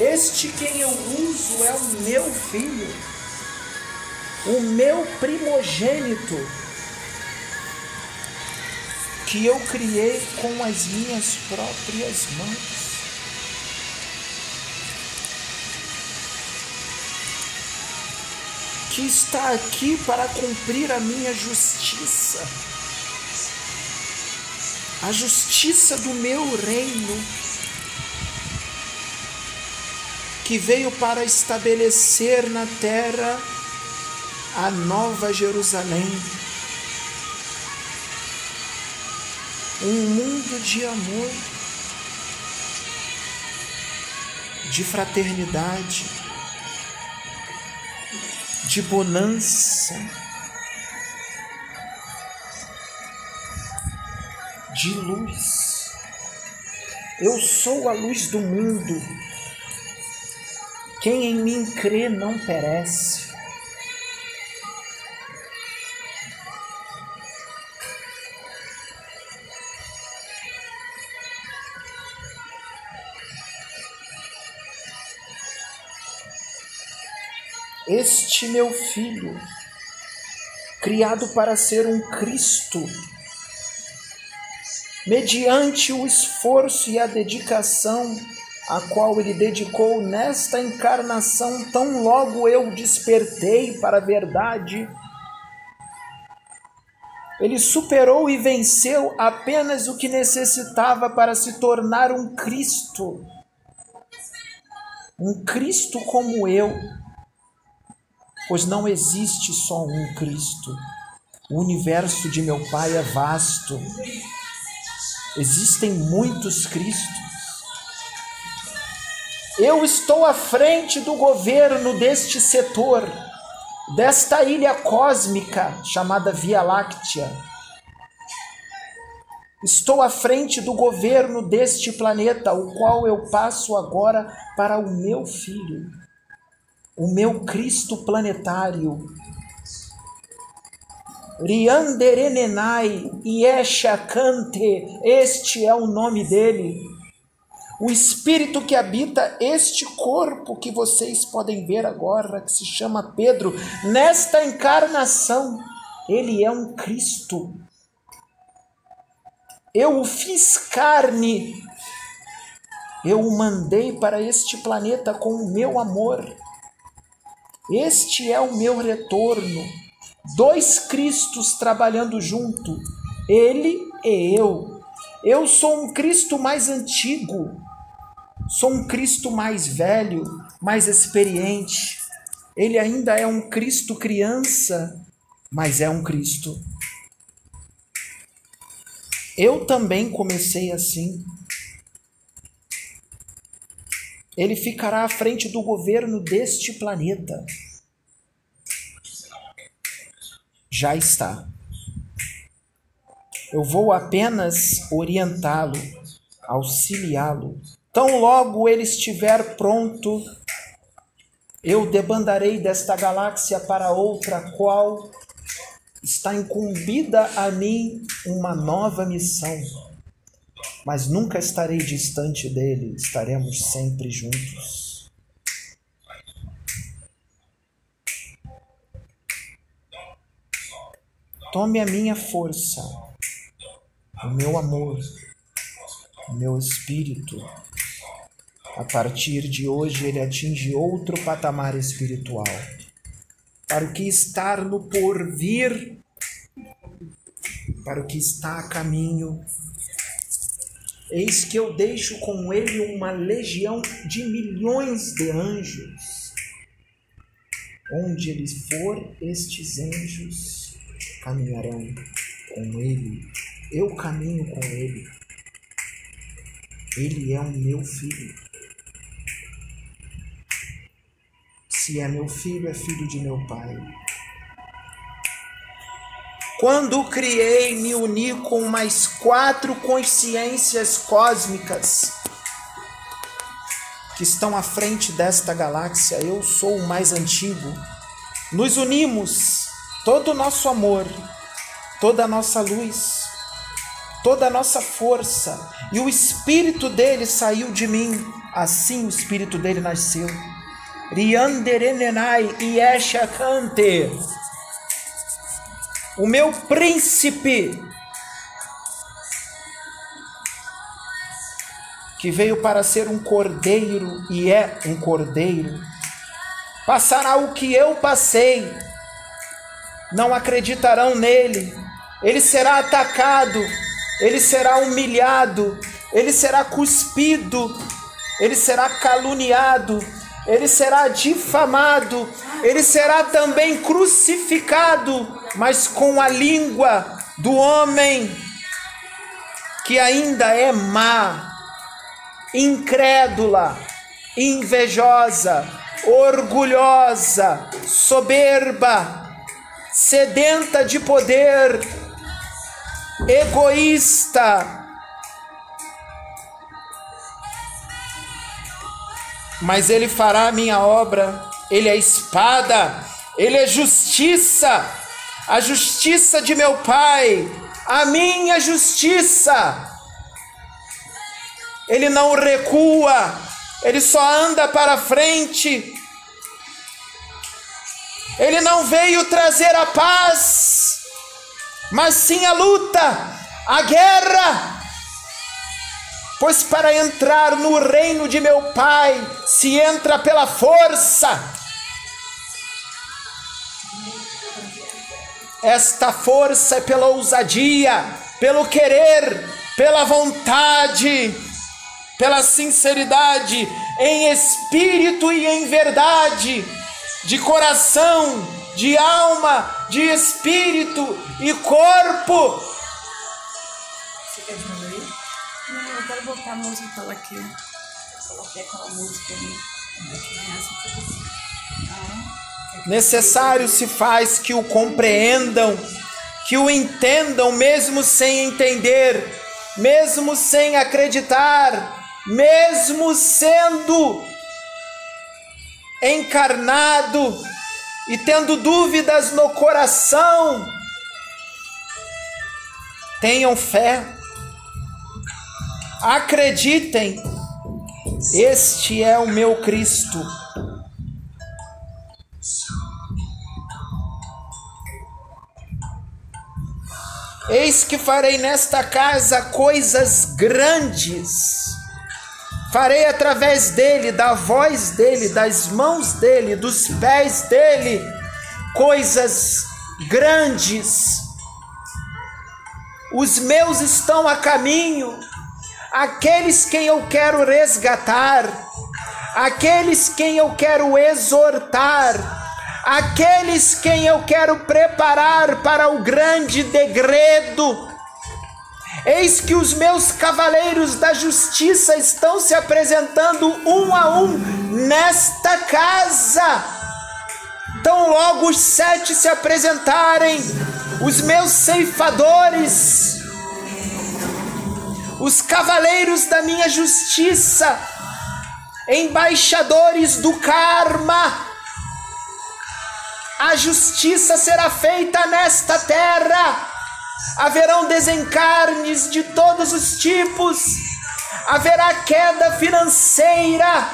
Este quem eu uso é o meu filho, o meu primogênito, que eu criei com as minhas próprias mãos. Que está aqui para cumprir a minha justiça, a justiça do meu reino que veio para estabelecer na terra a nova Jerusalém. Um mundo de amor, de fraternidade, de bonança, de luz. Eu sou a luz do mundo. Quem em mim crê não perece. Este meu filho, criado para ser um Cristo, mediante o esforço e a dedicação a qual ele dedicou nesta encarnação, tão logo eu despertei para a verdade. Ele superou e venceu apenas o que necessitava para se tornar um Cristo. Um Cristo como eu. Pois não existe só um Cristo. O universo de meu Pai é vasto. Existem muitos Cristos. Eu estou à frente do governo deste setor, desta ilha cósmica chamada Via Láctea. Estou à frente do governo deste planeta, o qual eu passo agora para o meu filho, o meu Cristo planetário. Rianderenenai Yeshakante, este é o nome dele o espírito que habita este corpo que vocês podem ver agora, que se chama Pedro, nesta encarnação, ele é um Cristo. Eu o fiz carne, eu o mandei para este planeta com o meu amor. Este é o meu retorno. Dois Cristos trabalhando junto, ele e eu. Eu sou um Cristo mais antigo, Sou um Cristo mais velho, mais experiente. Ele ainda é um Cristo criança, mas é um Cristo. Eu também comecei assim. Ele ficará à frente do governo deste planeta. Já está. Eu vou apenas orientá-lo, auxiliá-lo Tão logo ele estiver pronto, eu debandarei desta galáxia para outra, qual está incumbida a mim uma nova missão. Mas nunca estarei distante dele, estaremos sempre juntos. Tome a minha força, o meu amor, o meu espírito a partir de hoje, ele atinge outro patamar espiritual. Para o que está no porvir, para o que está a caminho, eis que eu deixo com ele uma legião de milhões de anjos. Onde ele for, estes anjos caminharão com ele. Eu caminho com ele. Ele é o meu filho. Se é meu filho, é filho de meu pai. Quando criei, me uni com mais quatro consciências cósmicas que estão à frente desta galáxia. Eu sou o mais antigo. Nos unimos, todo o nosso amor, toda a nossa luz, toda a nossa força, e o espírito dele saiu de mim assim o espírito dele nasceu. Rianderenenai Yeshakante. O meu príncipe que veio para ser um cordeiro e é um cordeiro, passará o que eu passei, não acreditarão nele, ele será atacado, ele será humilhado, ele será cuspido, ele será caluniado, ele será difamado, ele será também crucificado, mas com a língua do homem que ainda é má, incrédula, invejosa, orgulhosa, soberba, sedenta de poder, egoísta. Mas ele fará a minha obra, ele é espada, ele é justiça, a justiça de meu Pai, a minha justiça. Ele não recua, ele só anda para frente. Ele não veio trazer a paz, mas sim a luta, a guerra. Pois para entrar no reino de meu Pai se entra pela força. Esta força é pela ousadia, pelo querer, pela vontade pela sinceridade, em espírito e em verdade, de coração, de alma, de espírito e corpo. Você quer diminuir? Não, eu quero botar a música aqui. Coloquei aquela música ali. Necessário se faz que o compreendam, que o entendam, mesmo sem entender, mesmo sem acreditar, mesmo sendo encarnado e tendo dúvidas no coração, tenham fé, acreditem, este é o meu Cristo. Eis que farei nesta casa coisas grandes Farei através dele, da voz dele, das mãos dele, dos pés dele, coisas grandes. Os meus estão a caminho, aqueles quem eu quero resgatar, aqueles quem eu quero exortar, aqueles quem eu quero preparar para o grande degredo. Eis que os meus cavaleiros da justiça estão se apresentando um a um nesta casa. Tão logo os sete se apresentarem, os meus ceifadores, os cavaleiros da minha justiça, embaixadores do karma, a justiça será feita nesta terra. Haverão desencarnes de todos os tipos, haverá queda financeira,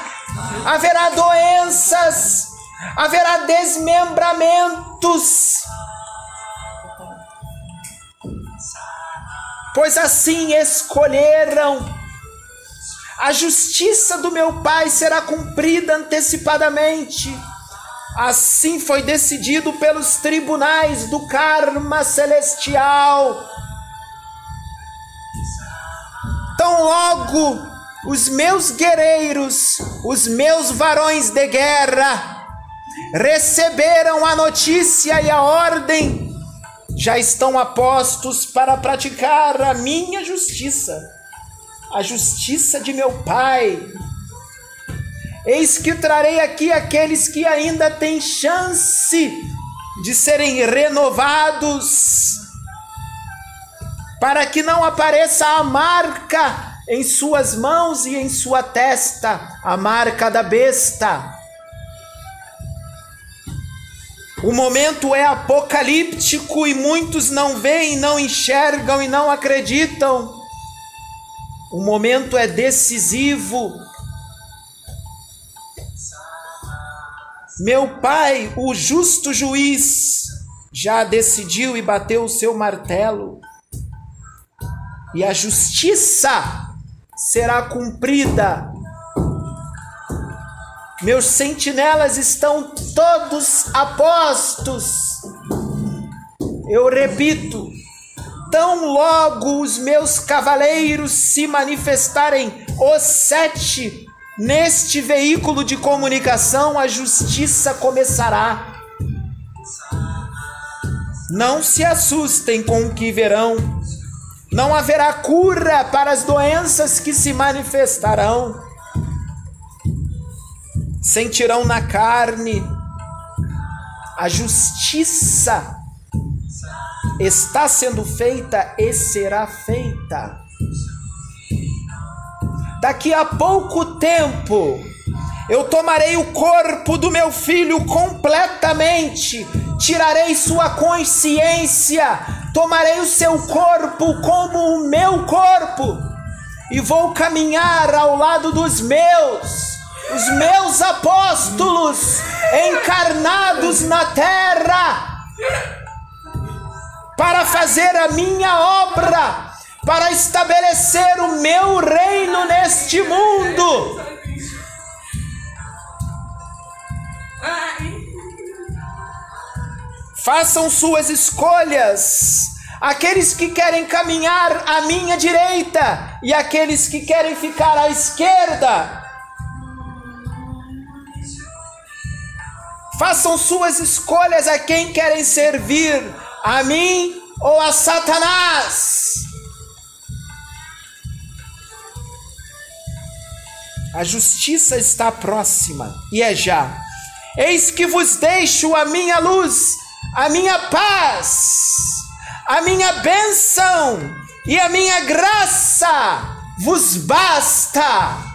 haverá doenças, haverá desmembramentos. Pois assim escolheram. A justiça do meu Pai será cumprida antecipadamente Assim foi decidido pelos tribunais do karma celestial. Tão logo os meus guerreiros, os meus varões de guerra, receberam a notícia e a ordem, já estão apostos para praticar a minha justiça, a justiça de meu Pai Eis que trarei aqui aqueles que ainda têm chance de serem renovados, para que não apareça a marca em suas mãos e em sua testa, a marca da besta. O momento é apocalíptico e muitos não veem, não enxergam e não acreditam. O momento é decisivo. Meu pai, o justo juiz, já decidiu e bateu o seu martelo. E a justiça será cumprida meus sentinelas estão todos apostos. Eu repito, tão logo os meus cavaleiros se manifestarem, os sete, neste veículo de comunicação, a justiça começará. Não se assustem com o que verão. Não haverá cura para as doenças que se manifestarão. Sentirão na carne a justiça está sendo feita e será feita. Daqui a pouco tempo, eu tomarei o corpo do meu filho completamente, tirarei sua consciência, tomarei o seu corpo como o meu corpo e vou caminhar ao lado dos meus, os meus apóstolos encarnados na terra para fazer a minha obra, para estabelecer o meu reino neste mundo. Façam suas escolhas. Aqueles que querem caminhar à minha direita e aqueles que querem ficar à esquerda. Façam suas escolhas a quem querem servir a mim ou a Satanás? A justiça está próxima e é já. Eis que vos deixo a minha luz, a minha paz, a minha bênção e a minha graça vos basta.